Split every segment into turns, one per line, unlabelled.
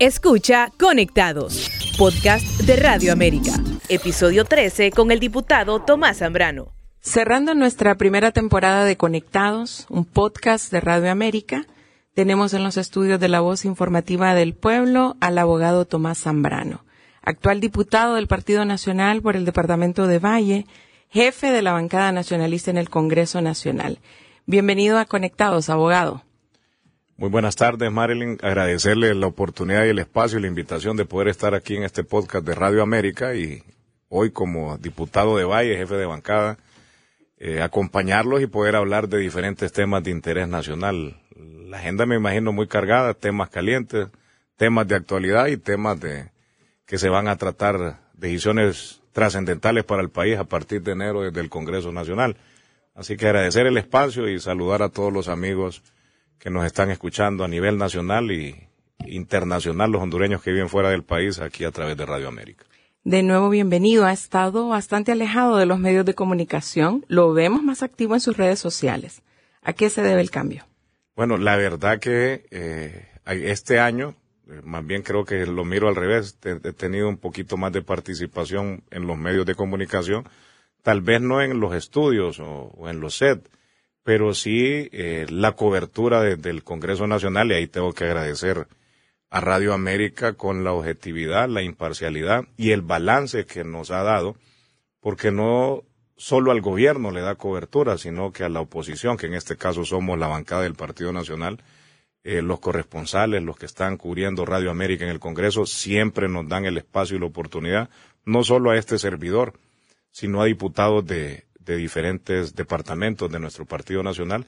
Escucha Conectados, podcast de Radio América. Episodio 13 con el diputado Tomás Zambrano.
Cerrando nuestra primera temporada de Conectados, un podcast de Radio América, tenemos en los estudios de la voz informativa del pueblo al abogado Tomás Zambrano, actual diputado del Partido Nacional por el Departamento de Valle, jefe de la bancada nacionalista en el Congreso Nacional. Bienvenido a Conectados, abogado.
Muy buenas tardes, Marilyn. Agradecerle la oportunidad y el espacio y la invitación de poder estar aquí en este podcast de Radio América y hoy como diputado de Valle, jefe de bancada, eh, acompañarlos y poder hablar de diferentes temas de interés nacional. La agenda me imagino muy cargada, temas calientes, temas de actualidad y temas de que se van a tratar decisiones trascendentales para el país a partir de enero desde el Congreso Nacional. Así que agradecer el espacio y saludar a todos los amigos que nos están escuchando a nivel nacional y internacional, los hondureños que viven fuera del país, aquí a través de Radio América.
De nuevo, bienvenido. Ha estado bastante alejado de los medios de comunicación. Lo vemos más activo en sus redes sociales. ¿A qué se debe el cambio?
Bueno, la verdad que eh, este año, eh, más bien creo que lo miro al revés, he tenido un poquito más de participación en los medios de comunicación, tal vez no en los estudios o, o en los sets, pero sí eh, la cobertura desde el Congreso Nacional y ahí tengo que agradecer a Radio América con la objetividad, la imparcialidad y el balance que nos ha dado, porque no solo al gobierno le da cobertura, sino que a la oposición, que en este caso somos la bancada del Partido Nacional, eh, los corresponsales, los que están cubriendo Radio América en el Congreso, siempre nos dan el espacio y la oportunidad, no solo a este servidor, sino a diputados de, de diferentes departamentos de nuestro Partido Nacional.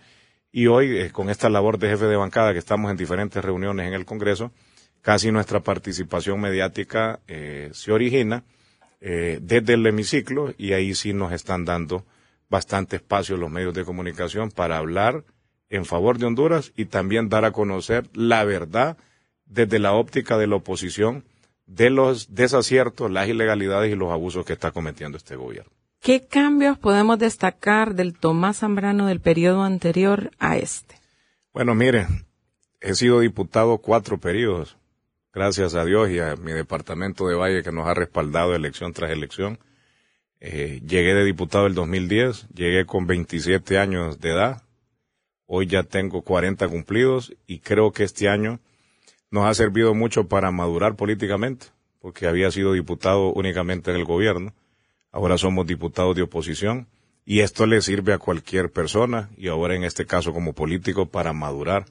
Y hoy, eh, con esta labor de jefe de bancada, que estamos en diferentes reuniones en el Congreso, casi nuestra participación mediática eh, se origina eh, desde el hemiciclo y ahí sí nos están dando bastante espacio los medios de comunicación para hablar en favor de Honduras y también dar a conocer la verdad desde la óptica de la oposición de los desaciertos, las ilegalidades y los abusos que está cometiendo este gobierno.
¿Qué cambios podemos destacar del Tomás Zambrano del periodo anterior a este?
Bueno, mire, he sido diputado cuatro periodos, gracias a Dios y a mi departamento de Valle que nos ha respaldado elección tras elección. Eh, llegué de diputado el 2010, llegué con 27 años de edad, hoy ya tengo 40 cumplidos y creo que este año nos ha servido mucho para madurar políticamente, porque había sido diputado únicamente en el gobierno ahora somos diputados de oposición y esto le sirve a cualquier persona y ahora en este caso como político para madurar,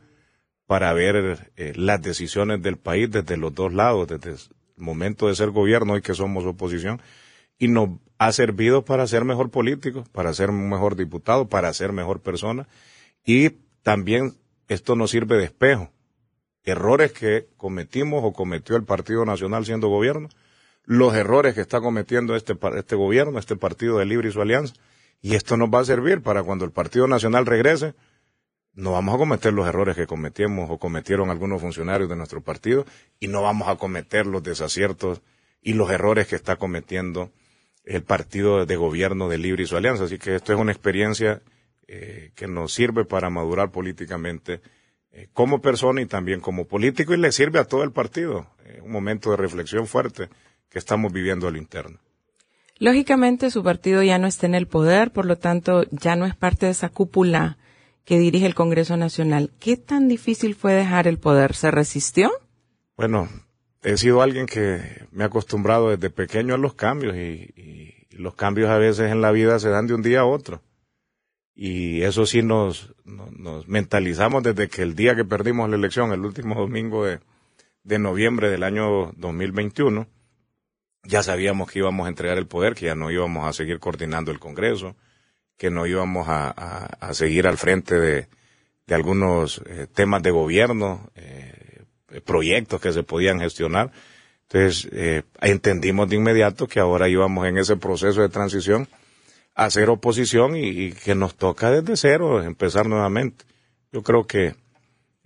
para ver eh, las decisiones del país desde los dos lados, desde el momento de ser gobierno y que somos oposición y nos ha servido para ser mejor político, para ser mejor diputado, para ser mejor persona y también esto nos sirve de espejo. Errores que cometimos o cometió el Partido Nacional siendo gobierno, los errores que está cometiendo este, este gobierno, este partido de Libre y su alianza. Y esto nos va a servir para cuando el Partido Nacional regrese, no vamos a cometer los errores que cometimos o cometieron algunos funcionarios de nuestro partido y no vamos a cometer los desaciertos y los errores que está cometiendo el partido de gobierno de Libre y su alianza. Así que esto es una experiencia eh, que nos sirve para madurar políticamente eh, como persona y también como político y le sirve a todo el partido. Eh, un momento de reflexión fuerte que estamos viviendo al interno.
Lógicamente su partido ya no está en el poder, por lo tanto ya no es parte de esa cúpula que dirige el Congreso Nacional. ¿Qué tan difícil fue dejar el poder? ¿Se resistió?
Bueno, he sido alguien que me ha acostumbrado desde pequeño a los cambios y, y, los cambios a veces en la vida se dan de un día a otro. Y eso sí nos, nos, nos, mentalizamos desde que el día que perdimos la elección, el último domingo de, de noviembre del año 2021, ya sabíamos que íbamos a entregar el poder, que ya no íbamos a seguir coordinando el Congreso, que no íbamos a, a, seguir al frente de, de algunos eh, temas de gobierno, eh, proyectos que se podían gestionar. Entonces, eh, entendimos de inmediato que ahora íbamos en ese proceso de transición a hacer oposición y, y que nos toca desde cero empezar nuevamente. Yo creo que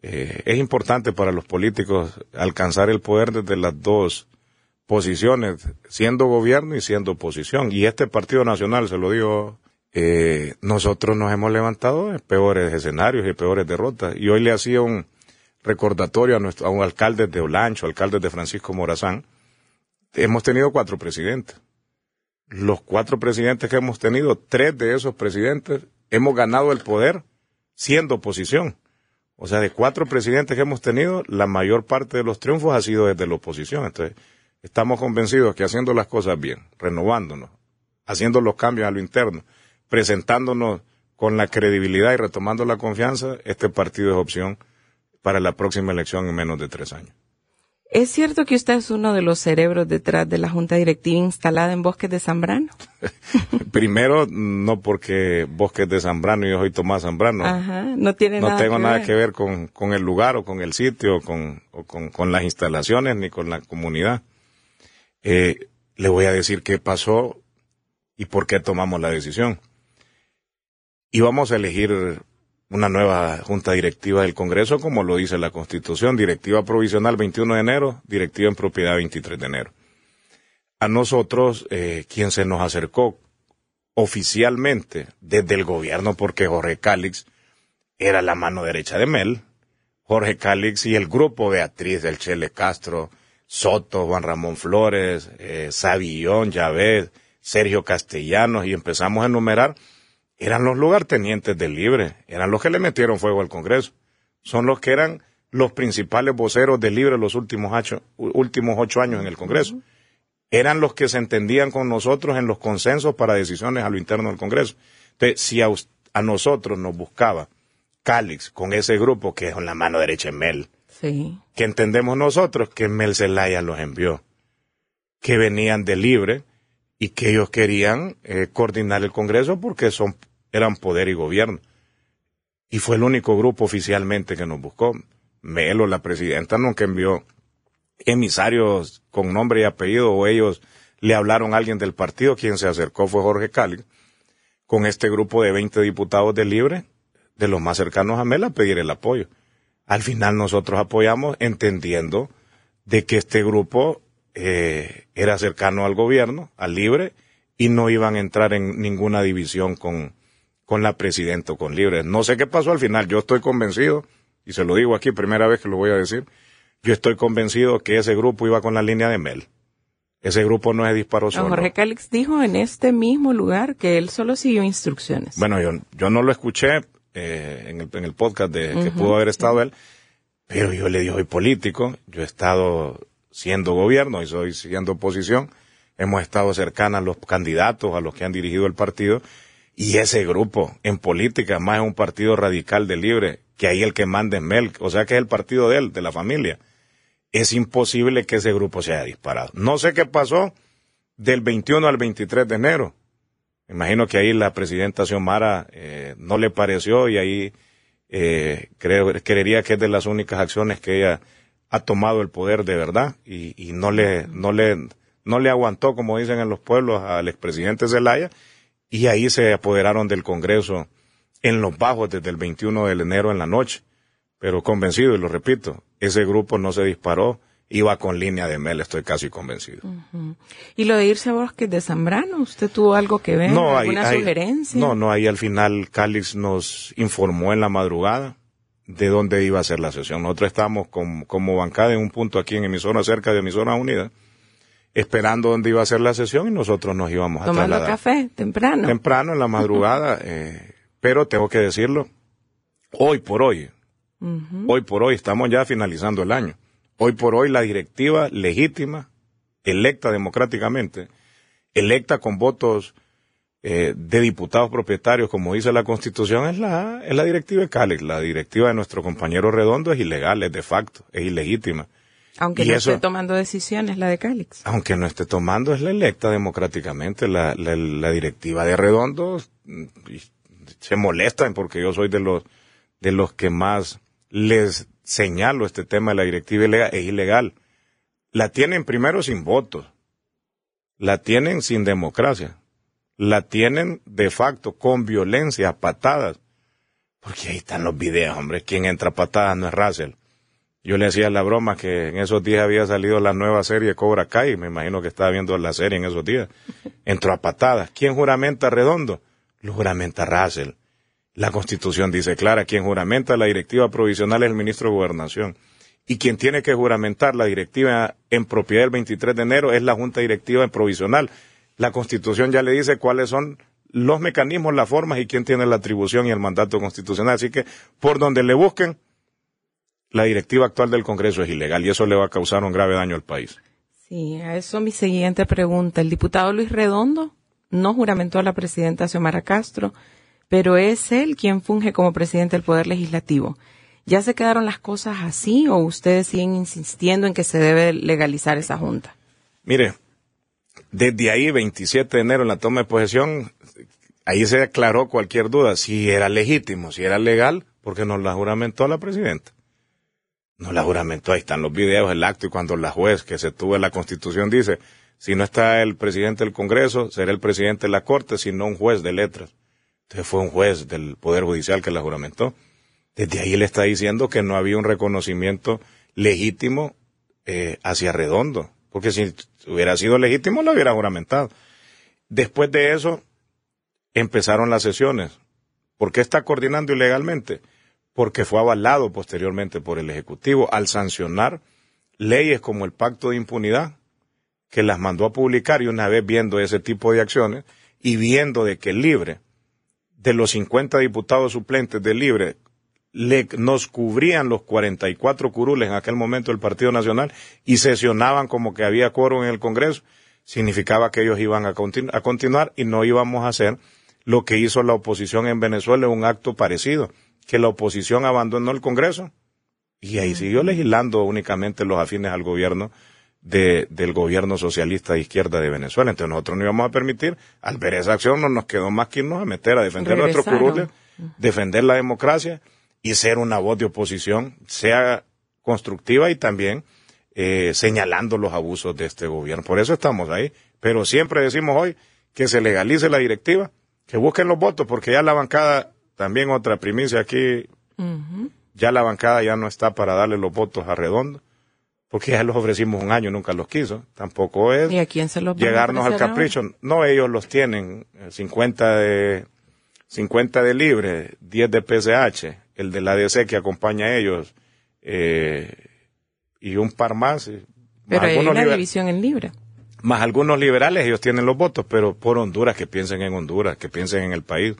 eh, es importante para los políticos alcanzar el poder desde las dos posiciones, siendo gobierno y siendo oposición. Y este Partido Nacional, se lo digo, eh, nosotros nos hemos levantado en peores escenarios y peores derrotas. Y hoy le hacía un, recordatorio a, nuestro, a un alcalde de Olancho, alcalde de Francisco Morazán. Hemos tenido cuatro presidentes. Los cuatro presidentes que hemos tenido, tres de esos presidentes hemos ganado el poder siendo oposición. O sea, de cuatro presidentes que hemos tenido, la mayor parte de los triunfos ha sido desde la oposición. Entonces, estamos convencidos que haciendo las cosas bien, renovándonos, haciendo los cambios a lo interno, presentándonos con la credibilidad y retomando la confianza, este partido es opción para la próxima elección en menos de tres años.
¿Es cierto que usted es uno de los cerebros detrás de la Junta Directiva instalada en Bosques de Zambrano?
Primero, no porque Bosques de Zambrano y yo soy Tomás Zambrano.
Ajá, no tiene
no
nada
tengo
que
nada
ver.
que ver con, con el lugar o con el sitio o con, o con, con las instalaciones ni con la comunidad. Eh, le voy a decir qué pasó y por qué tomamos la decisión. Íbamos a elegir una nueva junta directiva del Congreso, como lo dice la Constitución, directiva provisional 21 de enero, directiva en propiedad 23 de enero. A nosotros, eh, quien se nos acercó oficialmente desde el gobierno, porque Jorge Cálix era la mano derecha de Mel, Jorge Cálix y el grupo Beatriz del Chele Castro, Soto, Juan Ramón Flores, eh, Savillón, Sergio Castellanos, y empezamos a enumerar, eran los lugartenientes del Libre, eran los que le metieron fuego al Congreso, son los que eran los principales voceros del Libre los últimos ocho, últimos ocho años en el Congreso. Eran los que se entendían con nosotros en los consensos para decisiones a lo interno del Congreso. Entonces, si a, a nosotros nos buscaba Cálix con ese grupo que es en la mano derecha de Mel, Que entendemos nosotros que Mel Zelaya los envió, que venían de libre y que ellos querían eh, coordinar el Congreso porque son, eran poder y gobierno. Y fue el único grupo oficialmente que nos buscó. Melo, la presidenta, nunca envió emisarios con nombre y apellido o ellos le hablaron a alguien del partido. Quien se acercó fue Jorge Cali con este grupo de 20 diputados de Libre, de los más cercanos a Mel, a pedir el apoyo. Al final nosotros apoyamos entendiendo de que este grupo eh, era cercano al gobierno, al Libre, y no iban a entrar en ninguna división con, con la presidenta o con Libre. No sé qué pasó al final, yo estoy convencido, y se lo digo aquí, primera vez que lo voy a decir, yo estoy convencido que ese grupo iba con la línea de Mel. Ese grupo no se disparó
Don
solo.
Jorge Cálix dijo en este mismo lugar que él solo siguió instrucciones.
Bueno, yo, yo no lo escuché eh, en, el, en el podcast de que pudo haber estado él, pero yo le digo, soy político, yo he estado siendo gobierno y soy siendo oposición, hemos estado cercanos a los candidatos, a los que han dirigido el partido, y ese grupo en política, más es un partido radical de libre, que ahí el que manda es Mel, o sea que es el partido de él, de la familia. Es imposible que ese grupo se haya disparado. No sé qué pasó del 21 al 23 de enero. Imagino que ahí la presidenta Xiomara eh, no le pareció y ahí eh, creo, creería que es de las únicas acciones que ella ha tomado el poder de verdad y, y no le, no le, no le aguantó, como dicen en los pueblos, al expresidente Zelaya y ahí se apoderaron del Congreso en los bajos desde el 21 de enero en la noche. Pero convencido, y lo repito, ese grupo no se disparó, iba con línea de Mel, estoy casi convencido.
Y lo de irse a Bosques de Zambrano, ¿usted tuvo algo que ver?
No,
¿Alguna
ahí-
sugerencia?
No, no, ahí al final Calix nos informó en la madrugada de dónde iba a ser la sesión. Nosotros estábamos como, como bancada en un punto aquí en emisora, cerca de emisora unida, esperando dónde iba a ser la sesión y nosotros nos íbamos a
Tomando
trasladar.
café, temprano.
Temprano en la madrugada, eh, pero tengo que decirlo, hoy por hoy, hoy por hoy, estamos ya finalizando el año. Hoy por hoy la directiva legítima, electa democráticamente, electa con votos eh, de diputados propietarios, como dice la Constitución, es la, es la directiva de Cali. La directiva de nuestro compañero Redondo es ilegal, es de facto, es ilegítima.
Aunque
y
no
eso-
esté tomando decisiones la de Cálix.
Aunque no esté tomando, es la electa democráticamente. La, la, la directiva de Redondo mm, se molestan porque yo soy de los, de los que más les señalo este tema de la directiva ilegal. Es ilegal. La tienen primero sin votos. La tienen sin democracia. La tienen de facto con violencia, a patadas. Porque ahí están los videos, hombre. Quien entra a patadas no es Russell. Yo le hacía la broma que en esos días había salido la nueva serie Cobra Kai, me imagino que estaba viendo la serie en esos días. Entró a patadas. ¿Quién juramenta Redondo? Lo juramenta Russell. La Constitución dice clara, quien juramenta la directiva provisional es el ministro de Gobernación. Y quien tiene que juramentar la directiva en propiedad el 23 de enero es la Junta Directiva Provisional. La Constitución ya le dice cuáles son los mecanismos, las formas y quién tiene la atribución y el mandato constitucional. Así que por donde le busquen, la directiva actual del Congreso es ilegal y eso le va a causar un grave daño al país.
Sí, a eso mi siguiente pregunta. El diputado Luis Redondo no juramentó a la presidenta Xiomara Castro, pero es él quien funge como presidente del Poder Legislativo. ¿Ya se quedaron las cosas así o ustedes siguen insistiendo en que se debe legalizar esa junta?
Mire, desde ahí, 27 de enero, en la toma de posesión, ahí se aclaró cualquier duda, si era legítimo, si era legal, porque nos la juramentó la presidenta. Nos la juramentó, ahí están los videos, el acto, y cuando la juez que se tuvo en la Constitución dice, si no está el presidente del Congreso, será el presidente de la Corte, sino un juez de letras. Entonces fue un juez del Poder Judicial que la juramentó. Desde ahí le está diciendo que no había un reconocimiento legítimo eh, hacia Redondo, porque si hubiera sido legítimo lo hubiera juramentado. Después de eso empezaron las sesiones. ¿Por qué está coordinando ilegalmente? Porque fue avalado posteriormente por el Ejecutivo al sancionar leyes como el Pacto de Impunidad, que las mandó a publicar y una vez viendo ese tipo de acciones y viendo de que Libre, de los 50 diputados suplentes de Libre, le, nos cubrían los 44 curules en aquel momento del Partido Nacional y sesionaban como que había quórum en el Congreso, significaba que ellos iban a, a continuar y no íbamos a hacer lo que hizo la oposición en Venezuela, un acto parecido, que la oposición abandonó el Congreso y ahí siguió legislando únicamente los afines al gobierno de, del gobierno socialista de izquierda de Venezuela. Entonces nosotros no íbamos a permitir, al ver esa acción no nos quedó más que irnos a meter a defender nuestros curules, defender la democracia y ser una voz de oposición, sea constructiva y también eh, señalando los abusos de este gobierno. Por eso estamos ahí. Pero siempre decimos hoy que se legalice la directiva, que busquen los votos, porque ya la bancada, también otra primicia aquí, ya la bancada ya no está para darle los votos a Redondo, porque ya los ofrecimos un año, nunca los quiso. Tampoco es
¿Y a quién se los
llegarnos al capricho. No, ellos los tienen, 50 de, 50 de libre, 10 de PSH, el de la DC que acompaña a ellos, eh, y un par más.
Pero hay una división en libre.
Más algunos liberales, ellos tienen los votos, pero por Honduras, que piensen en Honduras, que piensen en el país,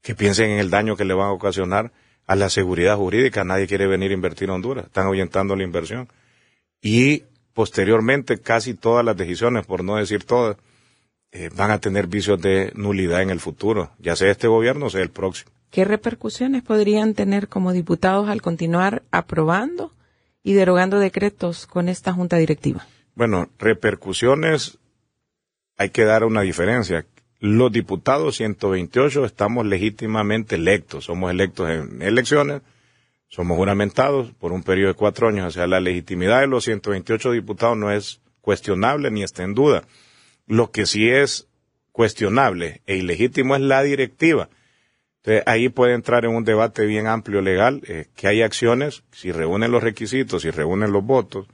que piensen en el daño que le van a ocasionar a la seguridad jurídica. Nadie quiere venir a invertir en Honduras, están ahuyentando la inversión. Y posteriormente, casi todas las decisiones, por no decir todas, eh, van a tener vicios de nulidad en el futuro, ya sea este gobierno o sea el próximo.
¿Qué repercusiones podrían tener como diputados al continuar aprobando y derogando decretos con esta junta directiva?
Bueno, repercusiones, hay que dar una diferencia. Los diputados 128 estamos legítimamente electos, somos electos en elecciones, somos juramentados por un periodo de cuatro años, o sea, la legitimidad de los 128 diputados no es cuestionable ni está en duda. Lo que sí es cuestionable e ilegítimo es la directiva entonces, ahí puede entrar en un debate bien amplio legal, eh, que hay acciones, si reúnen los requisitos, si reúnen los votos,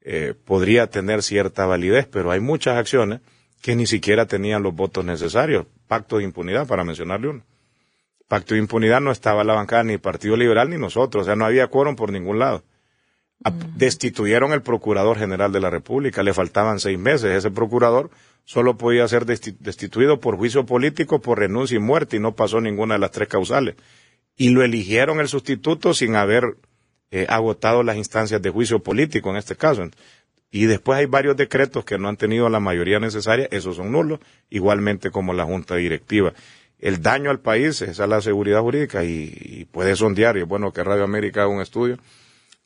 eh, podría tener cierta validez, pero hay muchas acciones que ni siquiera tenían los votos necesarios. Pacto de impunidad, para mencionarle uno. Pacto de impunidad no estaba la bancada ni el Partido Liberal ni nosotros, o sea, no había quórum por ningún lado. Destituyeron el Procurador General de la República, le faltaban seis meses. Ese procurador solo podía ser destituido por juicio político, por renuncia y muerte, y no pasó ninguna de las tres causales. Y lo eligieron el sustituto sin haber eh, agotado las instancias de juicio político en este caso. Y después hay varios decretos que no han tenido la mayoría necesaria, esos son nulos, igualmente como la Junta Directiva. El daño al país es a la seguridad jurídica y, puede sondear, y es bueno que Radio América haga un estudio,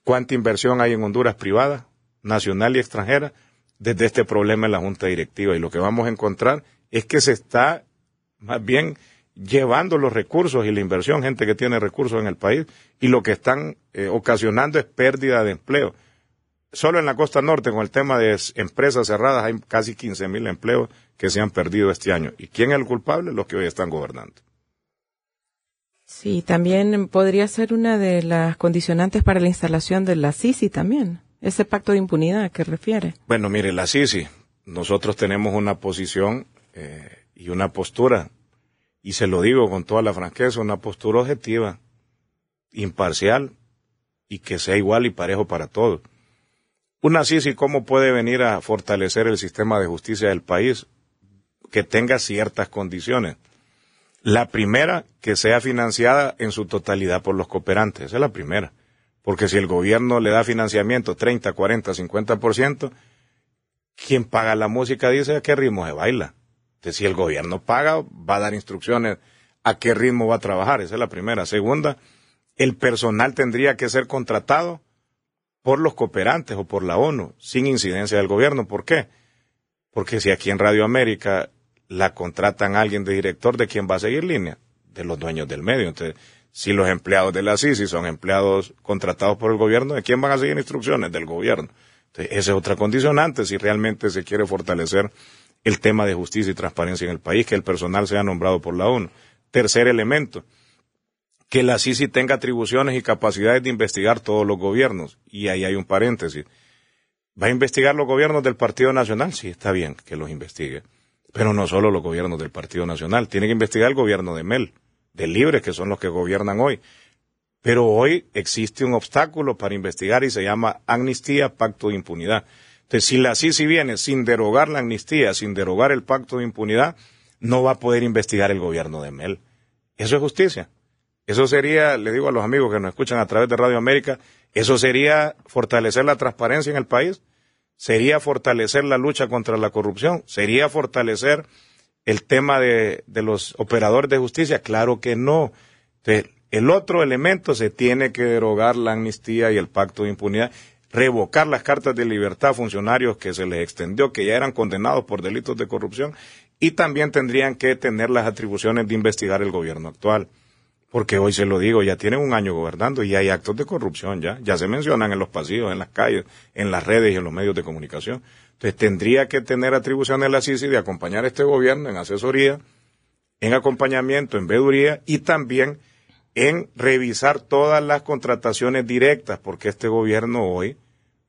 cuánta inversión hay en Honduras privada, nacional y extranjera, desde este problema en la Junta Directiva. Y lo que vamos a encontrar es que se está más bien llevando los recursos y la inversión, gente que tiene recursos en el país, y lo que están eh, ocasionando es pérdida de empleo. Solo en la costa norte, con el tema de empresas cerradas, hay casi 15 mil empleos que se han perdido este año. ¿Y quién es el culpable? Los que hoy están gobernando.
Sí, también podría ser una de las condicionantes para la instalación de la CICI también, ese pacto de impunidad que refiere.
Bueno, mire, la CICI, nosotros tenemos una posición eh, y una postura y se lo digo con toda la franqueza, una postura objetiva, imparcial y que sea igual y parejo para todos. Una CICI, ¿cómo puede venir a fortalecer el sistema de justicia del país? Que tenga ciertas condiciones. La primera, que sea financiada en su totalidad por los cooperantes. Esa es la primera. Porque si el gobierno le da financiamiento 30, 40, 50%, quien paga la música dice a qué ritmo se baila. Entonces, si el gobierno paga, va a dar instrucciones a qué ritmo va a trabajar. Esa es la primera. Segunda, el personal tendría que ser contratado por los cooperantes o por la ONU, sin incidencia del gobierno. ¿Por qué? Porque si aquí en Radio América la contratan alguien de director, ¿de quién va a seguir línea? De los dueños del medio. Entonces, si los empleados de la CICI son empleados contratados por el gobierno, ¿de quién van a seguir instrucciones? Del gobierno. Entonces, esa es otra condicionante si realmente se quiere fortalecer el tema de justicia y transparencia en el país, que el personal sea nombrado por la ONU. Tercer elemento, que la CICI tenga atribuciones y capacidades de investigar todos los gobiernos. Y ahí hay un paréntesis. ¿Va a investigar los gobiernos del Partido Nacional? Sí, está bien que los investigue. Pero no solo los gobiernos del Partido Nacional. Tiene que investigar el gobierno de Mel, de Libres, que son los que gobiernan hoy. Pero hoy existe un obstáculo para investigar y se llama amnistía, pacto de impunidad. Entonces, si la CICI viene sin derogar la amnistía, sin derogar el pacto de impunidad, no va a poder investigar el gobierno de Mel. Eso es justicia. Eso sería, le digo a los amigos que nos escuchan a través de Radio América, eso sería fortalecer la transparencia en el país, sería fortalecer la lucha contra la corrupción, sería fortalecer el tema de, los operadores de justicia. Claro que no. el otro elemento se tiene que derogar la amnistía y el pacto de impunidad, revocar las cartas de libertad a funcionarios que se les extendió, que ya eran condenados por delitos de corrupción, y también tendrían que tener las atribuciones de investigar el gobierno actual porque hoy se lo digo, ya tienen un año gobernando y hay actos de corrupción ya, ya se mencionan en los pasillos, en las calles, en las redes y en los medios de comunicación. Entonces tendría que tener atribuciones la CICI de acompañar a este gobierno en asesoría, en acompañamiento, en veduría y también en revisar todas las contrataciones directas, porque este gobierno hoy,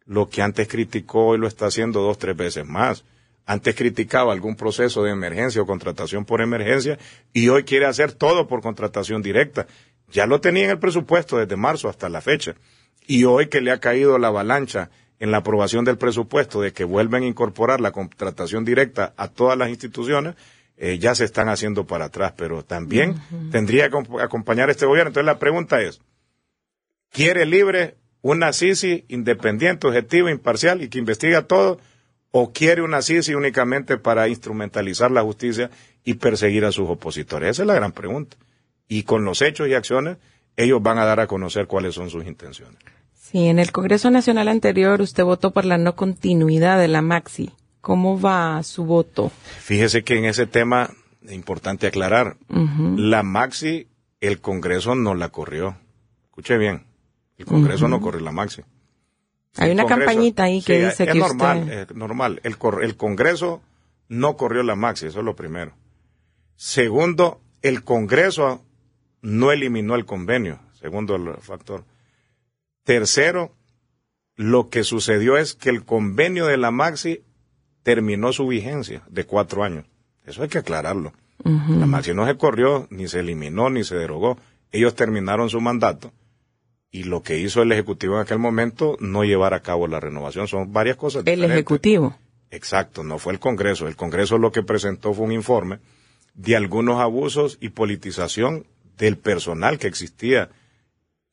lo que antes criticó, hoy lo está haciendo dos, tres veces más antes criticaba algún proceso de emergencia o contratación por emergencia y hoy quiere hacer todo por contratación directa. Ya lo tenía en el presupuesto desde marzo hasta la fecha. Y hoy que le ha caído la avalancha en la aprobación del presupuesto de que vuelven a incorporar la contratación directa a todas las instituciones, eh, ya se están haciendo para atrás, pero también tendría que acompañar este gobierno. Entonces la pregunta es, ¿quiere libre una CICI independiente, objetiva, imparcial y que investiga todo? O quiere una CICI únicamente para instrumentalizar la justicia y perseguir a sus opositores? Esa es la gran pregunta. Y con los hechos y acciones, ellos van a dar a conocer cuáles son sus intenciones.
Sí, en el Congreso Nacional anterior usted votó por la no continuidad de la Maxi. ¿Cómo va su voto?
Fíjese que en ese tema es importante aclarar. La Maxi, el Congreso no la corrió. Escuche bien, el Congreso no corrió la Maxi.
Hay una campañita ahí que dice
es
que
normal, Es normal. El, el Congreso no corrió la maxi, eso es lo primero. Segundo, el Congreso no eliminó el convenio, segundo el factor. Tercero, lo que sucedió es que el convenio de la Maxi terminó su vigencia de cuatro años. Eso hay que aclararlo. La Maxi no se corrió, ni se eliminó, ni se derogó. Ellos terminaron su mandato y lo que hizo el Ejecutivo en aquel momento no llevar a cabo la renovación. Son varias cosas.
El Ejecutivo.
Exacto, no fue el Congreso. El Congreso lo que presentó fue un informe de algunos abusos y politización del personal que existía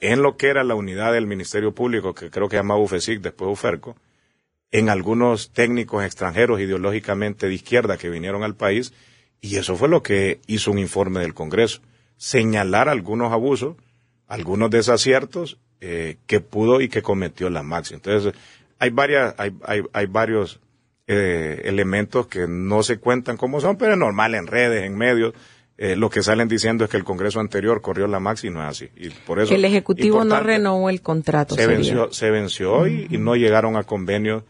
en lo que era la unidad del Ministerio Público, que creo que llamaba UFESIC, después UFERCO, en algunos técnicos extranjeros ideológicamente de izquierda que vinieron al país, y eso fue lo que hizo un informe del Congreso. Señalar algunos abusos algunos desaciertos eh, que pudo y que cometió la Maxi. Entonces, hay varias, hay, hay, hay varios eh, elementos que no se cuentan como son, pero es normal en redes, en medios. Eh, lo que salen diciendo es que el Congreso anterior corrió la Maxi y no es así. Y por eso,
el Ejecutivo no renovó el contrato.
Se venció, se venció y, no llegaron a convenio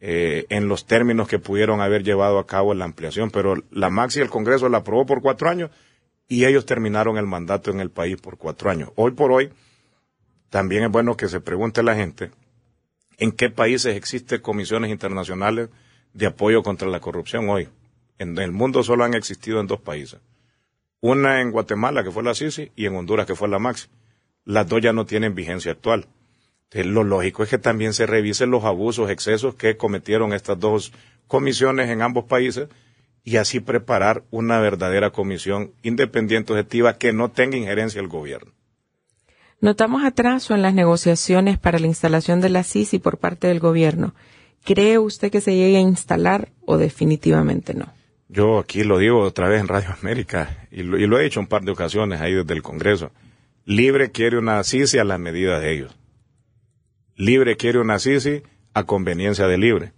eh, en los términos que pudieron haber llevado a cabo la ampliación. Pero la Maxi el Congreso la aprobó por cuatro años y ellos terminaron el mandato en el país por cuatro años. Hoy por hoy, también es bueno que se pregunte la gente en qué países existen comisiones internacionales de apoyo contra la corrupción hoy. En el mundo solo han existido en dos países, Una en Guatemala, que fue la CICI, y en Honduras, que fue la MAXI. Las dos ya no tienen vigencia actual. lo lógico es que también se revisen los abusos, excesos que cometieron estas dos comisiones en ambos países y así preparar una verdadera comisión independiente objetiva que no tenga injerencia el gobierno.
Notamos atraso en las negociaciones para la instalación de la CICI por parte del gobierno. ¿Cree usted que se llegue a instalar o definitivamente no?
Yo aquí lo digo otra vez en Radio América y lo, he dicho un par de ocasiones ahí desde el Congreso. Libre quiere una CICI a la medida de ellos. Libre quiere una CICI a conveniencia de Libre.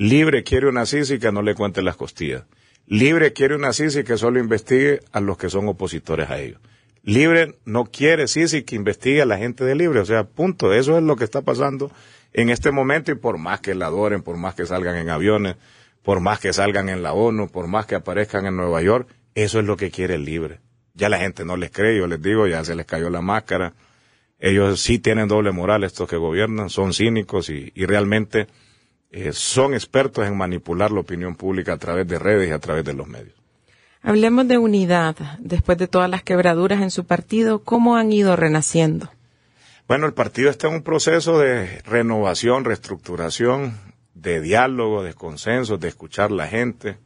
Libre quiere una CICI que no le cuente las costillas. Libre quiere una CICI que solo investigue a los que son opositores a ellos. Libre no quiere CICI que investigue a la gente de Libre. O sea, punto. Eso es lo que está pasando en este momento y por más que la adoren, por más que salgan en aviones, por más que salgan en la ONU, por más que aparezcan en Nueva York, eso es lo que quiere libre. Ya la gente no les cree, yo les digo, ya se les cayó la máscara. Ellos sí tienen doble moral, estos que gobiernan, son cínicos y, realmente eh, son expertos en manipular la opinión pública a través de redes y a través de los medios.
Hablemos de unidad. Después de todas las quebraduras en su partido, ¿cómo han ido renaciendo?
Bueno, el partido está en un proceso de renovación, reestructuración de diálogo, de consenso, de escuchar la gente,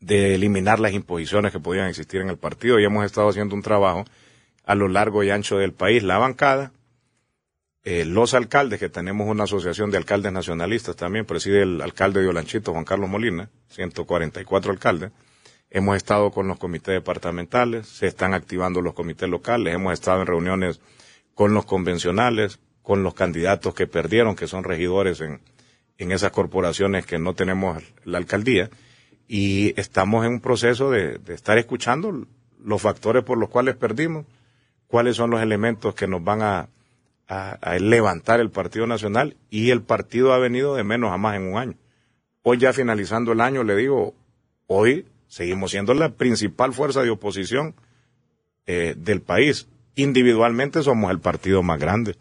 de eliminar las imposiciones que podían existir en el partido. Y hemos estado haciendo un trabajo a lo largo y ancho del país. La bancada, eh, los alcaldes, que tenemos una asociación de alcaldes nacionalistas también, preside el alcalde de Olanchito, Juan Carlos Molina, 144 alcaldes. Hemos estado con los comités departamentales, se están activando los comités locales, hemos estado en reuniones con los convencionales, con los candidatos que perdieron, que son regidores en, en esas corporaciones que no tenemos la alcaldía y estamos en un proceso de, estar escuchando los factores por los cuales perdimos, cuáles son los elementos que nos van a, levantar el Partido Nacional y el partido ha venido de menos a más en un año. Hoy ya finalizando el año, le digo, hoy seguimos siendo la principal fuerza de oposición eh, del país. Individualmente somos el partido más grande.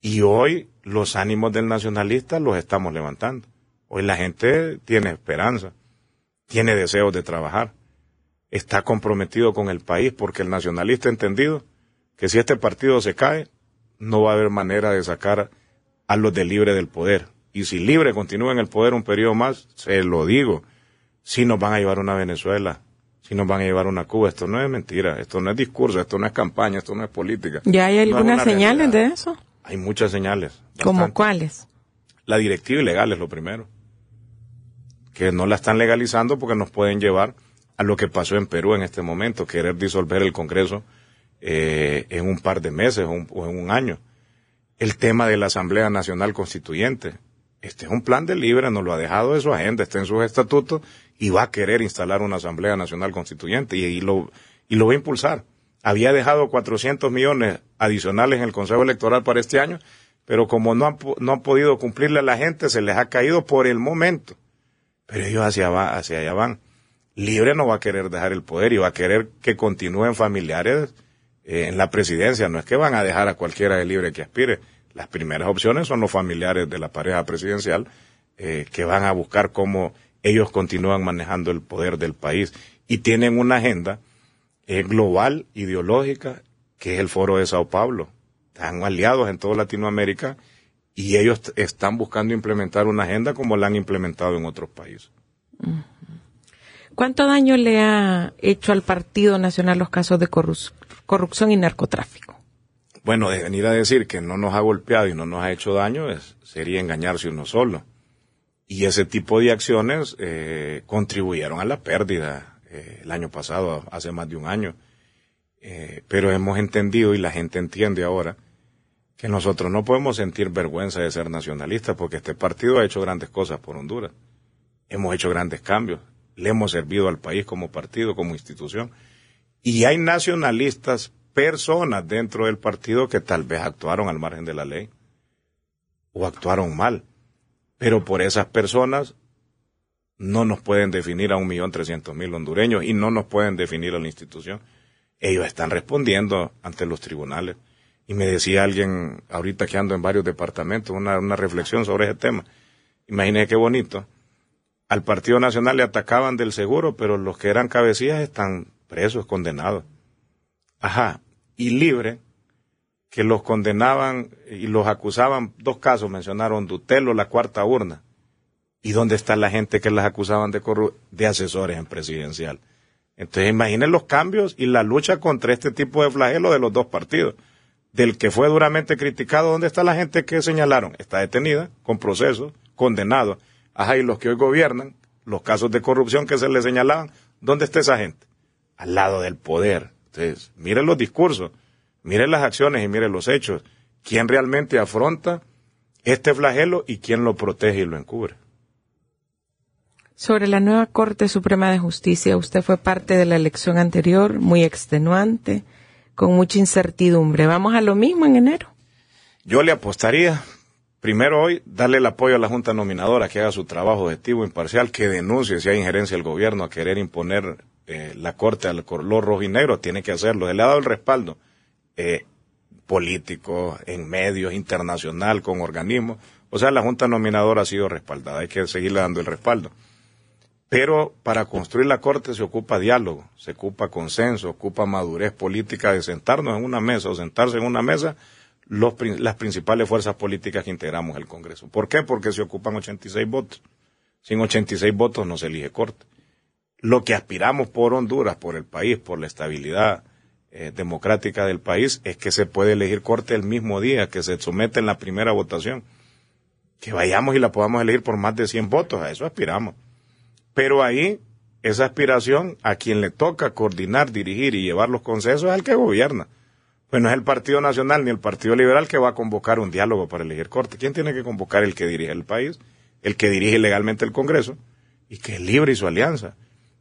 Y hoy los ánimos del nacionalista los estamos levantando. Hoy la gente tiene esperanza, tiene deseos de trabajar, está comprometido con el país porque el nacionalista ha entendido que si este partido se cae, no va a haber manera de sacar a los de libre del poder. Y si libre continúa en el poder un periodo más, se lo digo, si nos van a llevar una Venezuela, si nos van a llevar una Cuba, esto no es mentira, esto no es discurso, esto no es campaña, esto no es política.
¿Ya hay algunas señales de eso?
Hay muchas señales.
¿Cómo cuáles?
La directiva ilegal es lo primero. Que no la están legalizando porque nos pueden llevar a lo que pasó en Perú en este momento, querer disolver el Congreso eh, en un par de meses o, en un año. El tema de la Asamblea Nacional Constituyente. Este es un plan de libre, nos lo ha dejado de su agenda, está en sus estatutos y va a querer instalar una Asamblea Nacional Constituyente y, lo, y lo va a impulsar había dejado 400 millones adicionales en el Consejo Electoral para este año, pero como no han, no han podido cumplirle a la gente, se les ha caído por el momento. Pero ellos hacia, hacia allá van. Libre no va a querer dejar el poder y va a querer que continúen familiares eh, en la presidencia. No es que van a dejar a cualquiera de libre que aspire. Las primeras opciones son los familiares de la pareja presidencial eh, que van a buscar cómo ellos continúan manejando el poder del país y tienen una agenda global, ideológica, que es el foro de Sao Paulo. Están aliados en toda Latinoamérica y ellos están buscando implementar una agenda como la han implementado en otros países.
¿Cuánto daño le ha hecho al Partido Nacional los casos de corrupción y narcotráfico?
Bueno, de venir a decir que no nos ha golpeado y no nos ha hecho daño sería engañarse uno solo. Y ese tipo de acciones eh, contribuyeron a la pérdida eh, el año pasado, hace más de un año. Eh, pero hemos entendido y la gente entiende ahora que nosotros no podemos sentir vergüenza de ser nacionalistas porque este partido ha hecho grandes cosas por Honduras. Hemos hecho grandes cambios. Le hemos servido al país como partido, como institución. Y hay nacionalistas, personas dentro del partido que tal vez actuaron al margen de la ley o actuaron mal. Pero por esas personas no nos pueden definir a un millón trescientos mil hondureños y no nos pueden definir a la institución. Ellos están respondiendo ante los tribunales. Y me decía alguien, ahorita que ando en varios departamentos, una, una reflexión sobre ese tema. Imaginé qué bonito. Al Partido Nacional le atacaban del seguro, pero los que eran cabecillas están presos, condenados. Ajá, y libre, que los condenaban y los acusaban, dos casos mencionaron, Dutelo, la cuarta urna. ¿Y dónde está la gente que las acusaban de de asesores en presidencial? Entonces imaginen los cambios y la lucha contra este tipo de flagelo de los dos partidos. Del que fue duramente criticado, ¿dónde está la gente que señalaron? Está detenida, con procesos, condenado. Ajá, y los que hoy gobiernan, los casos de corrupción que se les señalaban, ¿dónde está esa gente? Al lado del poder. Entonces, miren los discursos, miren las acciones y miren los hechos. ¿Quién realmente afronta este flagelo y quién lo protege y lo encubre?
Sobre la nueva Corte Suprema de Justicia, usted fue parte de la elección anterior, muy extenuante, con mucha incertidumbre. ¿Vamos a lo mismo en enero?
Yo le apostaría, primero hoy, darle el apoyo a la Junta Nominadora, que haga su trabajo objetivo, imparcial, que denuncie si hay injerencia del gobierno a querer imponer eh, la Corte al color rojo y negro, tiene que hacerlo. Le ha dado el respaldo eh, político, en medios, internacional, con organismos. O sea, la Junta Nominadora ha sido respaldada, hay que seguirle dando el respaldo. Pero para construir la Corte se ocupa diálogo, se ocupa consenso, ocupa madurez política de sentarnos en una mesa o sentarse en una mesa los, las principales fuerzas políticas que integramos el Congreso. ¿Por qué? Porque se ocupan 86 votos. Sin 86 votos no se elige Corte. Lo que aspiramos por Honduras, por el país, por la estabilidad eh, democrática del país, es que se puede elegir Corte el mismo día que se somete en la primera votación. Que vayamos y la podamos elegir por más de 100 votos, a eso aspiramos. Pero ahí, esa aspiración a quien le toca coordinar, dirigir y llevar los consensos es al que gobierna. Pues no es el Partido Nacional ni el Partido Liberal que va a convocar un diálogo para elegir corte. ¿Quién tiene que convocar el que dirige el país? El que dirige legalmente el Congreso y que es libre y su alianza.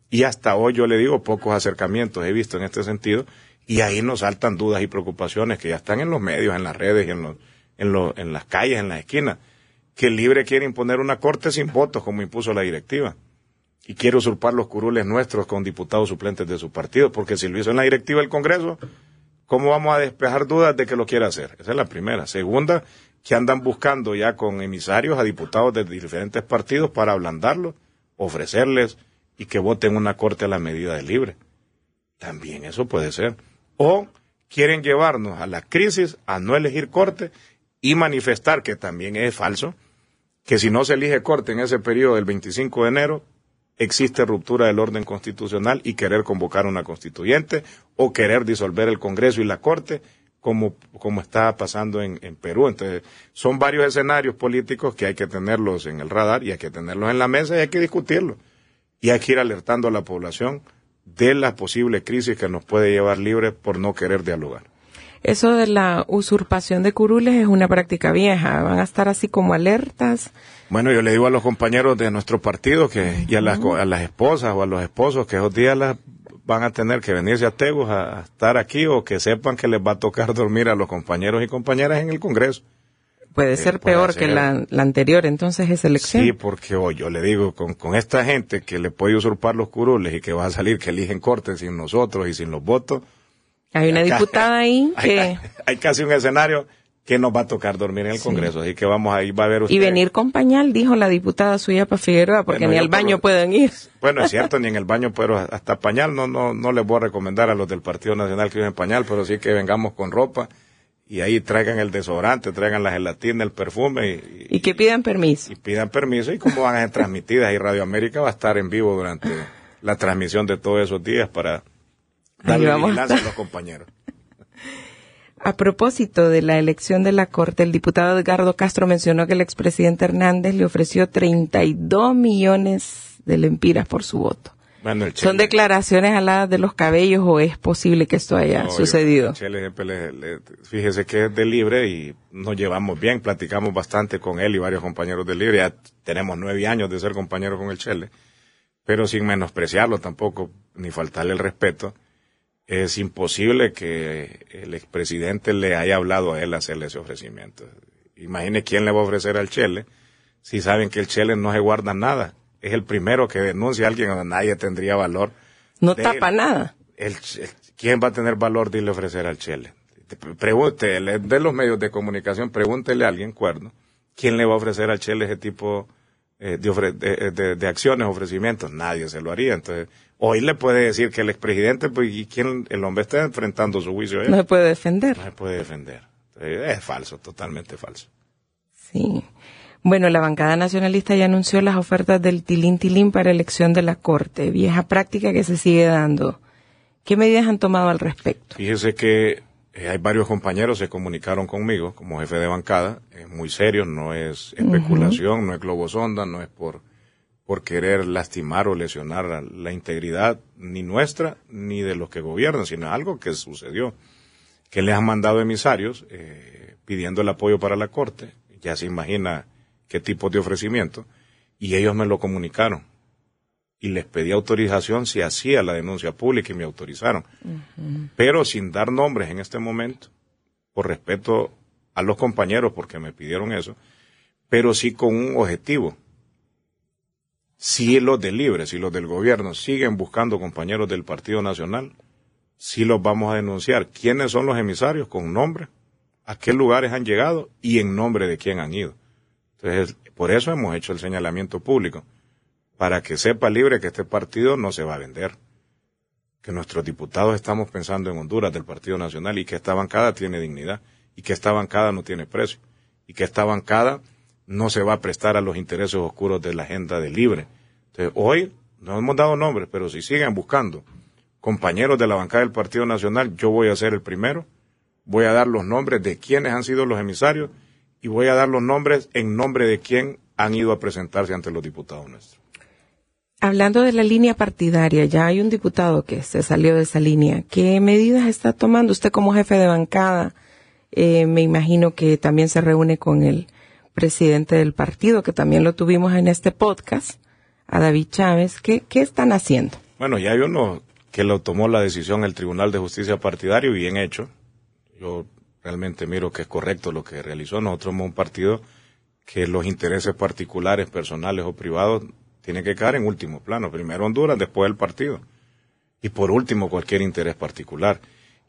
Y hasta hoy yo le digo pocos acercamientos he visto en este sentido y ahí nos saltan dudas y preocupaciones que ya están en los medios, en las redes en, los, en, los, en las calles, en las esquinas, que el libre quiere imponer una corte sin votos como impuso la directiva y quiere usurpar los curules nuestros con diputados suplentes de su partido, porque si lo hizo en la directiva del Congreso, ¿cómo vamos a despejar dudas de que lo quiere hacer? Esa es la primera. Segunda, que andan buscando ya con emisarios a diputados de diferentes partidos para ablandarlos, ofrecerles y que voten una corte a la medida de libre. También eso puede ser. O quieren llevarnos a la crisis a no elegir corte y manifestar, que también es falso, que si no se elige corte en ese periodo del 25 de enero, existe ruptura del orden constitucional y querer convocar una constituyente o querer disolver el Congreso y la Corte, como, como está pasando en, en, Perú. Entonces, son varios escenarios políticos que hay que tenerlos en el radar y hay que tenerlos en la mesa y hay que discutirlos. Y hay que ir alertando a la población de la posible crisis que nos puede llevar libres por no querer dialogar.
Eso de la usurpación de curules es una práctica vieja. Van a estar así como alertas
bueno, yo le digo a los compañeros de nuestro partido que, y a las, a las esposas o a los esposos que esos días las van a tener que venirse a Tegus a, estar aquí o que sepan que les va a tocar dormir a los compañeros y compañeras en el Congreso.
Puede eh, ser peor que la, anterior, entonces, es elección.
Sí, porque hoy yo le digo, con, con esta gente que le puede usurpar los curules y que va a salir que eligen corte sin nosotros y sin los votos.
Hay una diputada ahí
que... hay casi un escenario que nos va a tocar dormir en el Congreso. Así que vamos ahí, va a ver usted.
Y venir con pañal, dijo la diputada suya para Figueroa, porque ni al baño pueden ir.
Bueno, es cierto, ni en el baño, pero hasta pañal no, no, no les voy a recomendar a los del Partido Nacional que usen pañal, pero sí que vengamos con ropa y ahí traigan el desodorante, traigan la gelatina, el perfume.
Y, y, que pidan permiso.
Y pidan permiso y como van a ser transmitidas y Radio América va a estar en vivo durante la transmisión de todos esos días para darle vigilancia a los compañeros.
A propósito de la elección de la Corte, el diputado Edgardo Castro mencionó que el expresidente Hernández le ofreció 32 millones de lempiras por su voto. ¿Son declaraciones aladas de los cabellos o es posible que esto haya sucedido?
fíjese que es de Libre y nos llevamos bien, platicamos bastante con él y varios compañeros de Libre. Ya tenemos nueve años de ser compañeros con el Chele, pero sin menospreciarlo tampoco, ni faltarle el respeto es imposible que el expresidente le haya hablado a él hacerle ese ofrecimiento. Imagine quién le va a ofrecer al Chele si saben que el Chele no se guarda nada. Es el primero que denuncia a alguien donde nadie tendría valor.
No tapa nada.
¿Quién va a tener valor de irle ofrecer al Chele? Pregúntele, de los medios de comunicación, pregúntele a alguien cuerno, ¿quién le va a ofrecer al Chele ese tipo eh, de, de, acciones, ofrecimientos, nadie se lo haría. Entonces, hoy le puede decir que el expresidente, pues, ¿y quién, el hombre está enfrentando su juicio?
No se puede defender.
No se puede defender. es falso, totalmente falso.
Sí. Bueno, la bancada nacionalista ya anunció las ofertas del Tilín Tilín para elección de la Corte, vieja práctica que se sigue dando. ¿Qué medidas han tomado al respecto?
Fíjese que eh, hay varios compañeros que se comunicaron conmigo como jefe de bancada, es muy serio, no es especulación, no es globosonda, no es por, por querer lastimar o lesionar la integridad ni nuestra ni de los que gobiernan, sino algo que sucedió, que les han mandado emisarios eh, pidiendo el apoyo para la Corte, ya se imagina qué tipo de ofrecimiento, y ellos me lo comunicaron. Y les pedí autorización si hacía la denuncia pública y me autorizaron. Pero sin dar nombres en este momento, por respeto a los compañeros porque me pidieron eso, pero sí con un objetivo. Si los del Libre, si los del gobierno siguen buscando compañeros del Partido Nacional, sí los vamos a denunciar. ¿Quiénes son los emisarios? Con nombre, a qué lugares han llegado y en nombre de quién han ido. Entonces, por eso hemos hecho el señalamiento público, para que sepa libre que este partido no se va a vender, que nuestros diputados estamos pensando en Honduras del Partido Nacional y que esta bancada tiene dignidad y que esta bancada no tiene precio y que esta bancada no se va a prestar a los intereses oscuros de la agenda de libre. Entonces, hoy no hemos dado nombres, pero si siguen buscando compañeros de la bancada del Partido Nacional, yo voy a ser el primero voy a dar los nombres de quienes han sido los emisarios y voy a dar los nombres en nombre de quién han ido a presentarse ante los diputados nuestros.
Hablando de la línea partidaria, ya hay un diputado que se salió de esa línea. ¿Qué medidas está tomando usted como jefe de bancada? Eh, me imagino que también se reúne con el presidente del partido, que también lo tuvimos en este podcast, a David Chávez. ¿Qué, qué están haciendo?
Bueno, ya hay uno que lo tomó la decisión el Tribunal de Justicia Partidario, bien hecho yo realmente miro que es correcto lo que realizó. Nosotros somos un partido que los intereses particulares, personales o privados tienen que caer en último plano. Primero Honduras, después el partido. Y por último cualquier interés particular.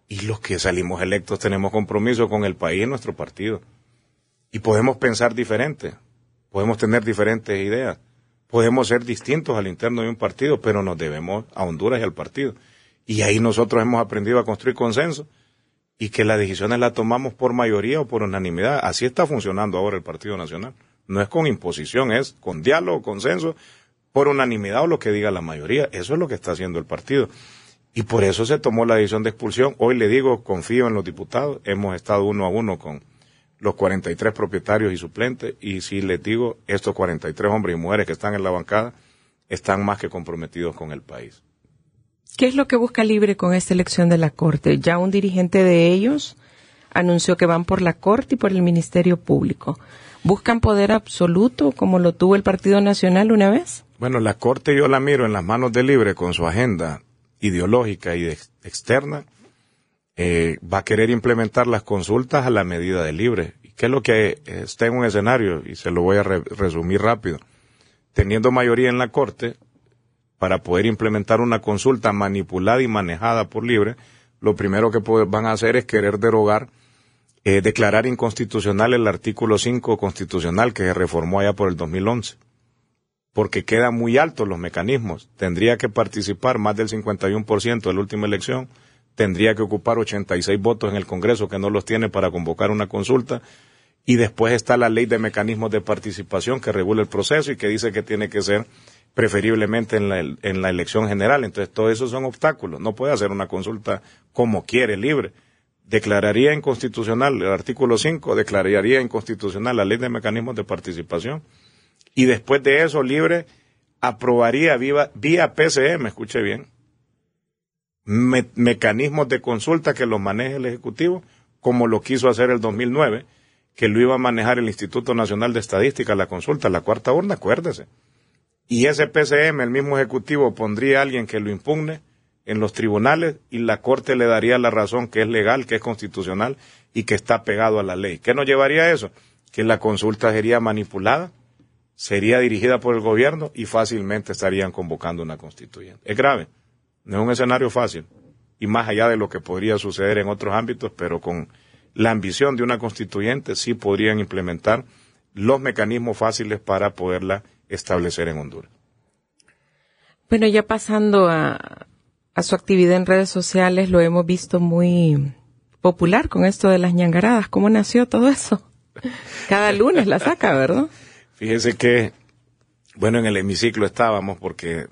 Y los que salimos electos tenemos compromiso con el país y nuestro partido. Y podemos pensar diferente. Podemos tener diferentes ideas. Podemos ser distintos al interno de un partido, pero nos debemos a Honduras y al partido. Y ahí nosotros hemos aprendido a construir consenso y que las decisiones las tomamos por mayoría o por unanimidad. Así está funcionando ahora el Partido Nacional. No es con imposición, es con diálogo, consenso, por unanimidad o lo que diga la mayoría. Eso es lo que está haciendo el partido. Y por eso se tomó la decisión de expulsión. Hoy le digo, confío en los diputados. Hemos estado uno a uno con los 43 propietarios y suplentes. Y si les digo, estos 43 hombres y mujeres que están en la bancada están más que comprometidos con el país.
¿Qué es lo que busca Libre con esta elección de la Corte? Ya un dirigente de ellos anunció que van por la Corte y por el Ministerio Público. ¿Buscan poder absoluto como lo tuvo el Partido Nacional una vez?
Bueno, la Corte yo la miro en las manos de Libre con su agenda ideológica y externa. Eh, va a querer implementar las consultas a la medida de Libre. ¿Qué es lo que está en un escenario? Y se lo voy a resumir rápido. Teniendo mayoría en la Corte, para poder implementar una consulta manipulada y manejada por libre, lo primero que van a hacer es querer derogar, eh, declarar inconstitucional el artículo 5 constitucional que se reformó allá por el 2011. Porque quedan muy altos los mecanismos. Tendría que participar más del 51% de la última elección, tendría que ocupar 86 votos en el Congreso que no los tiene para convocar una consulta, y después está la ley de mecanismos de participación que regula el proceso y que dice que tiene que ser preferiblemente en la, en la elección general. Entonces, todo eso son obstáculos. No puede hacer una consulta como quiere, libre. Declararía inconstitucional el artículo 5, declararía inconstitucional la ley de mecanismos de participación. Y después de eso, libre, aprobaría vía, vía PCM, escuche bien, mecanismos de consulta que los maneje el Ejecutivo, como lo quiso hacer el 2009, que lo iba a manejar el Instituto Nacional de Estadística, la consulta, la cuarta urna, acuérdese y ese PCM, el mismo Ejecutivo, pondría a alguien que lo impugne en los tribunales y la Corte le daría la razón que es legal, que es constitucional y que está pegado a la ley. ¿Qué nos llevaría a eso? Que la consulta sería manipulada, sería dirigida por el gobierno y fácilmente estarían convocando una constituyente. Es grave, no es un escenario fácil y más allá de lo que podría suceder en otros ámbitos, pero con la ambición de una constituyente sí podrían implementar los mecanismos fáciles para poderla establecer en Honduras.
Bueno, ya pasando a, a su actividad en redes sociales, lo hemos visto muy popular con esto de las ñangaradas. ¿Cómo nació todo eso? Cada lunes la saca, ¿verdad?
Fíjese que, bueno, en el hemiciclo estábamos porque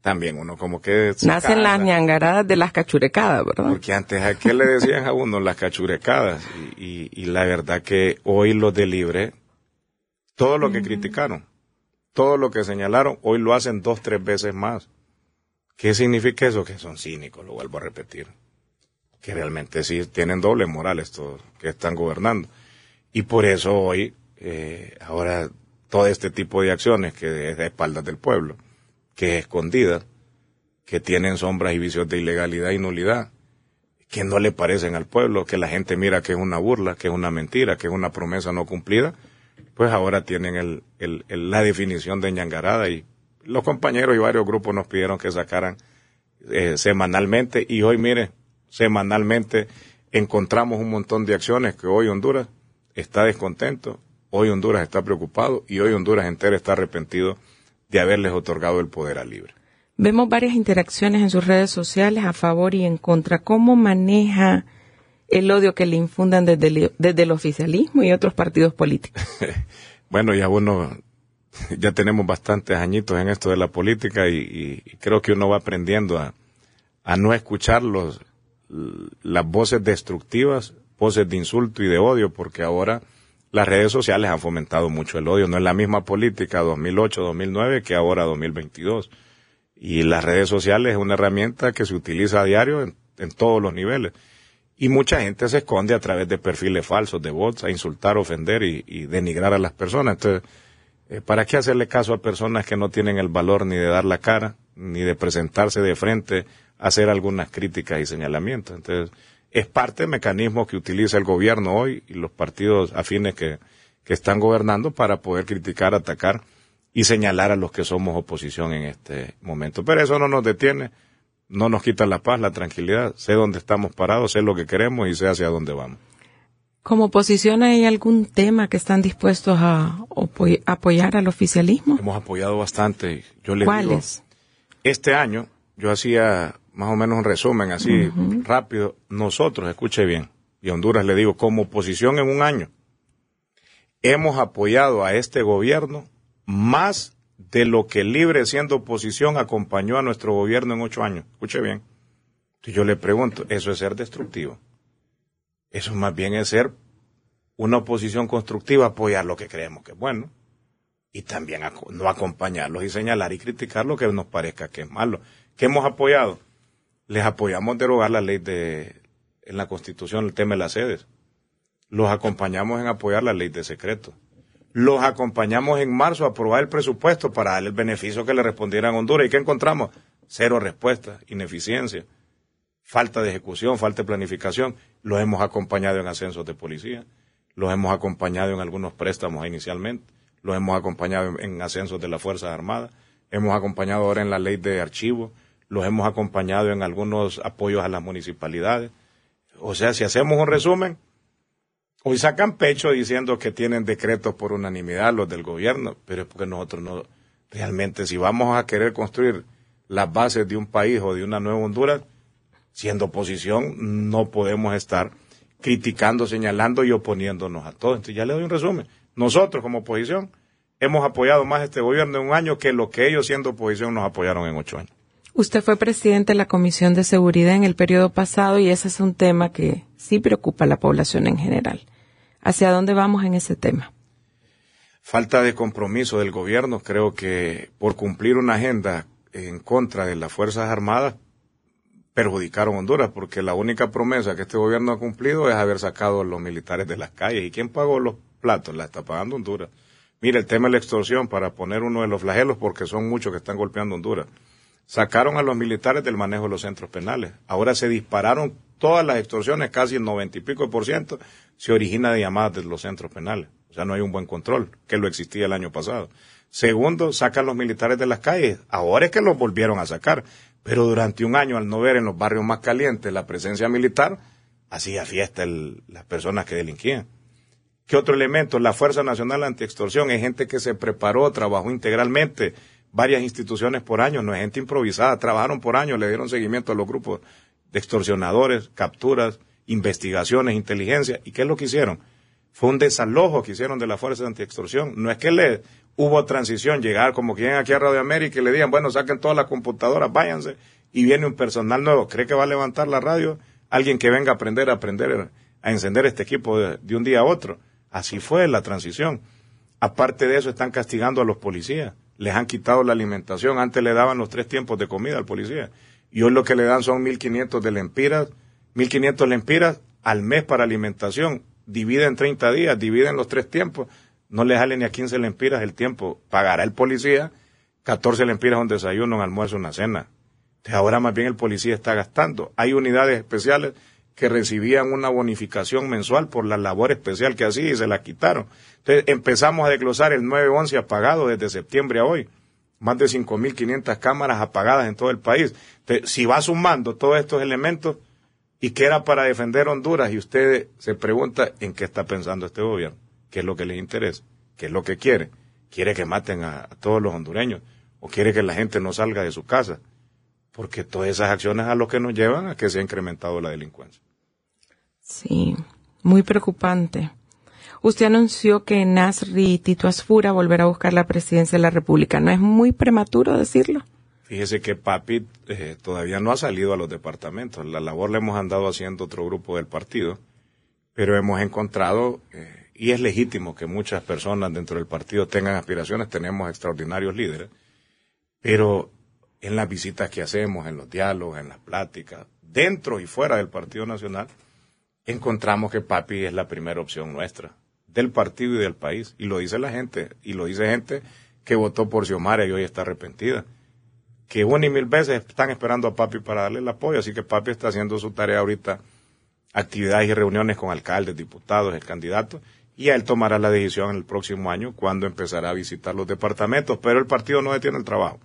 también uno como que...
Nacen las ñangaradas de las cachurecadas, ¿verdad?
Porque antes a qué le decían a uno las cachurecadas y, y, la verdad que hoy los de libre, todo lo que criticaron, todo lo que señalaron, hoy lo hacen dos, tres veces más. ¿Qué significa eso? Que son cínicos, lo vuelvo a repetir. Que realmente sí tienen doble moral estos que están gobernando. Y por eso hoy, eh, ahora, todo este tipo de acciones que es de espaldas del pueblo, que es escondida, que tienen sombras y vicios de ilegalidad y nulidad, que no le parecen al pueblo, que la gente mira que es una burla, que es una mentira, que es una promesa no cumplida, pues ahora tienen el, el, la definición de ñangarada y los compañeros y varios grupos nos pidieron que sacaran eh, semanalmente y hoy mire, semanalmente encontramos un montón de acciones que hoy Honduras está descontento, hoy Honduras está preocupado y hoy Honduras entera está arrepentido de haberles otorgado el poder al libre.
Vemos varias interacciones en sus redes sociales a favor y en contra. ¿Cómo maneja el odio que le infundan desde el, desde el oficialismo y otros partidos políticos?
bueno, ya uno, ya tenemos bastantes añitos en esto de la política y, creo que uno va aprendiendo a, a no escuchar los, las voces destructivas, voces de insulto y de odio, porque ahora las redes sociales han fomentado mucho el odio. No es la misma política 2008-2009 que ahora 2022. Y las redes sociales es una herramienta que se utiliza a diario en, todos los niveles. Y mucha gente se esconde a través de perfiles falsos, de bots, a insultar, ofender y, denigrar a las personas. Entonces, eh, ¿para qué hacerle caso a personas que no tienen el valor ni de dar la cara, ni de presentarse de frente, a hacer algunas críticas y señalamientos? Entonces, es parte del mecanismo que utiliza el gobierno hoy y los partidos afines que, que están gobernando para poder criticar, atacar y señalar a los que somos oposición en este momento. Pero eso no nos detiene, no nos quita la paz, la tranquilidad. Sé dónde estamos parados, sé lo que queremos y sé hacia dónde vamos.
¿Como oposición hay algún tema que están dispuestos a apoyar al oficialismo?
Hemos apoyado bastante. Yo le
¿Cuáles?
este año yo hacía más o menos un resumen así rápido. Nosotros, escuche bien, y Honduras le digo, como oposición en un año, hemos apoyado a este gobierno más de lo que libre siendo oposición acompañó a nuestro gobierno en ocho años. Escuche bien. Y yo le pregunto, ¿eso es ser destructivo? Eso más bien es ser una oposición constructiva, apoyar lo que creemos que es bueno y también no acompañarlos y señalar y criticar lo que nos parezca que es malo. ¿Qué hemos apoyado? Les apoyamos derogar la ley de, en la Constitución, el tema de las sedes. Los acompañamos en apoyar la ley de secreto. Los acompañamos en marzo a aprobar el presupuesto para darle el beneficio que le respondieran a Honduras. ¿Y qué encontramos? Cero respuesta, ineficiencia, falta de ejecución, falta de planificación. Los hemos acompañado en ascensos de policía. Los hemos acompañado en algunos préstamos inicialmente. Los hemos acompañado en ascensos de las Fuerzas Armadas. Hemos acompañado ahora en la ley de archivos los hemos acompañado en algunos apoyos a las municipalidades. O sea, si hacemos un resumen, hoy sacan pecho diciendo que tienen decretos por unanimidad los del gobierno, pero es porque nosotros no, realmente si vamos a querer construir las bases de un país o de una nueva Honduras, siendo oposición, no podemos estar criticando, señalando y oponiéndonos a todo. Entonces ya le doy un resumen. Nosotros como oposición hemos apoyado más este gobierno en un año que lo que ellos siendo oposición nos apoyaron en ocho años.
Usted fue presidente de la Comisión de Seguridad en el periodo pasado y ese es un tema que sí preocupa a la población en general. ¿Hacia dónde vamos en ese tema?
Falta de compromiso del gobierno. Creo que por cumplir una agenda en contra de las Fuerzas Armadas perjudicaron a Honduras, porque la única promesa que este gobierno ha cumplido es haber sacado a los militares de las calles. ¿Y quién pagó los platos? La está pagando Honduras. Mire, el tema de la extorsión, para poner uno de los flagelos, porque son muchos que están golpeando Honduras sacaron a los militares del manejo de los centros penales. Ahora se dispararon todas las extorsiones, casi el noventa y pico por ciento, se origina de llamadas de los centros penales. O sea, no hay un buen control, que lo existía el año pasado. Segundo, sacan los militares de las calles. Ahora es que los volvieron a sacar. Pero durante un año, al no ver en los barrios más calientes la presencia militar, hacía fiesta las personas que delinquían. ¿Qué otro elemento? La Fuerza Nacional Antiextorsión es gente que se preparó, trabajó integralmente, varias instituciones por año, no es gente improvisada, trabajaron por años, le dieron seguimiento a los grupos de extorsionadores, capturas, investigaciones, inteligencia. ¿Y qué es lo que hicieron? Fue un desalojo que hicieron de la Fuerza de Antiextorsión. No es que le hubo transición, llegar como quien aquí a Radio América y le digan, bueno, saquen todas las computadoras, váyanse, y viene un personal nuevo. ¿Cree que va a levantar la radio? Alguien que venga a aprender a aprender a encender este equipo de un día a otro. Así fue la transición. Aparte de eso, están castigando a los policías. Les han quitado la alimentación. Antes le daban los tres tiempos de comida al policía. Y hoy lo que le dan son 1.500 de lempiras, 1.500 lempiras al mes para alimentación. Divide en 30 días, dividen los tres tiempos. No le sale ni a 15 lempiras el tiempo. Pagará el policía 14 lempiras un desayuno, un almuerzo, una cena. Entonces ahora más bien el policía está gastando. Hay unidades especiales que recibían una bonificación mensual por la labor especial que hacía y se la quitaron. Entonces empezamos a desglosar el 911 apagado desde septiembre a hoy. Más de 5.500 cámaras apagadas en todo el país. Entonces, si va sumando todos estos elementos y que era para defender Honduras y usted se pregunta en qué está pensando este gobierno, qué es lo que les interesa, qué es lo que quiere. ¿Quiere que maten a, a todos los hondureños o quiere que la gente no salga de su casa? Porque todas esas acciones a lo que nos llevan a que se ha incrementado la delincuencia.
Sí, muy preocupante. Usted anunció que Nasri Tito Asfura volverá a buscar la presidencia de la República. ¿No es muy prematuro decirlo?
Fíjese que Papi eh, todavía no ha salido a los departamentos. La labor la hemos andado haciendo otro grupo del partido, pero hemos encontrado, eh, y es legítimo que muchas personas dentro del partido tengan aspiraciones, tenemos extraordinarios líderes, pero en las visitas que hacemos, en los diálogos, en las pláticas, dentro y fuera del Partido Nacional, encontramos que Papi es la primera opción nuestra, del partido y del país. Y lo dice la gente, y lo dice gente que votó por Xiomara y hoy está arrepentida. Que una y mil veces están esperando a Papi para darle el apoyo, así que Papi está haciendo su tarea ahorita, actividades y reuniones con alcaldes, diputados, el candidato, y él tomará la decisión en el próximo año cuando empezará a visitar los departamentos, pero el partido no detiene el trabajo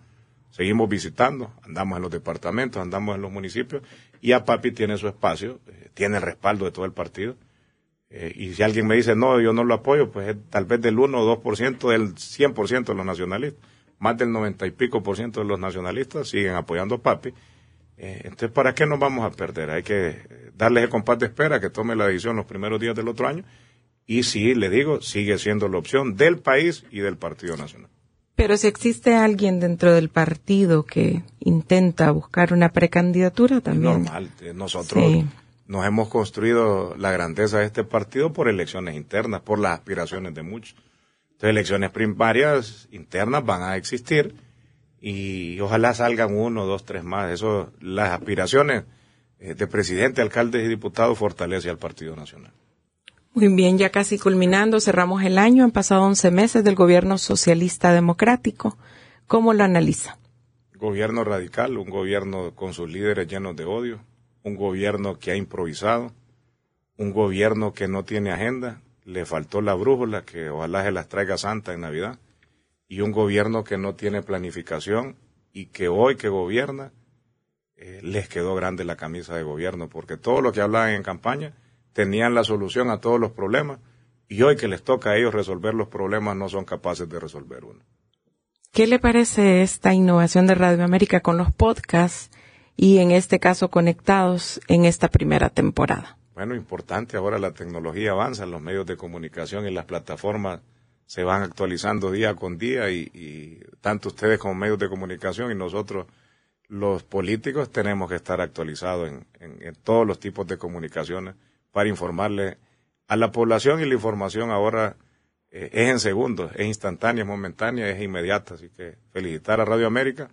seguimos visitando, andamos en los departamentos, andamos en los municipios y a Papi tiene su espacio, eh, tiene el respaldo de todo el partido. Eh, y si alguien me dice, no, yo no lo apoyo, pues es tal vez del 1 o 2% del 100% de los nacionalistas. Más del 90 y pico por ciento de los nacionalistas siguen apoyando a Papi. Eh, entonces, ¿para qué nos vamos a perder? Hay que darles el compás de espera, que tome la decisión los primeros días del otro año. Y sí, le digo, sigue siendo la opción del país y del Partido Nacional.
Pero si existe alguien dentro del partido que intenta buscar una precandidatura también.
Normal. Eh, nosotros nos hemos construido la grandeza de este partido por elecciones internas, por las aspiraciones de muchos. Entonces, elecciones primarias internas van a existir y ojalá salgan uno, dos, tres más. Eso, las aspiraciones eh, de presidente, alcaldes y diputados fortalece al Partido Nacional.
Muy bien, ya casi culminando, cerramos el año, han pasado 11 meses del gobierno socialista democrático. ¿Cómo lo analiza?
Gobierno radical, un gobierno con sus líderes llenos de odio, un gobierno que ha improvisado, un gobierno que no tiene agenda, le faltó la brújula, que ojalá se las traiga Santa en Navidad, y un gobierno que no tiene planificación y que hoy que gobierna eh, les quedó grande la camisa de gobierno, porque todo lo que hablaban en campaña tenían la solución a todos los problemas y hoy que les toca a ellos resolver los problemas no son capaces de resolver uno.
¿Qué le parece esta innovación de Radio América con los podcasts y en este caso conectados en esta primera temporada?
Bueno, importante, ahora la tecnología avanza, los medios de comunicación y las plataformas se van actualizando día con día y, tanto ustedes como medios de comunicación y nosotros los políticos tenemos que estar actualizados en todos los tipos de comunicaciones para informarle a la población y la información ahora eh, es en segundos, es instantánea, es momentánea, es inmediata. Así que felicitar a Radio América,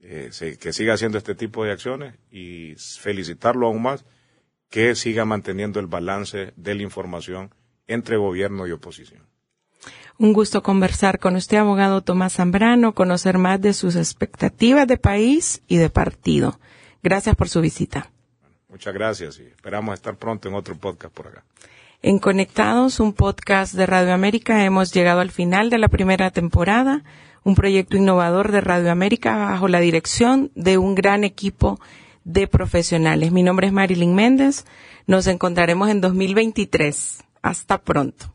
eh, que siga haciendo este tipo de acciones y felicitarlo aún más que siga manteniendo el balance de la información entre gobierno y oposición.
Un gusto conversar con usted, abogado Tomás Zambrano, conocer más de sus expectativas de país y de partido. Gracias por su visita.
Muchas gracias y esperamos estar pronto en otro podcast por acá.
En Conectados, un podcast de Radio América, hemos llegado al final de la primera temporada, un proyecto innovador de Radio América bajo la dirección de un gran equipo de profesionales. Mi nombre es Marilyn Méndez. Nos encontraremos en 2023. Hasta pronto.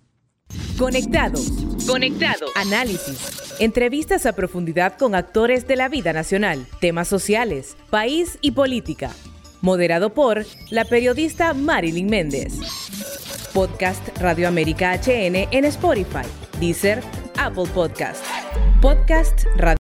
Conectados. Conectados. Análisis. Entrevistas a profundidad con actores de la vida nacional, temas sociales, país y política. Moderado por la periodista Marilyn Méndez. Podcast Radio América HN en Spotify, Deezer, Apple Podcast. Podcast Radio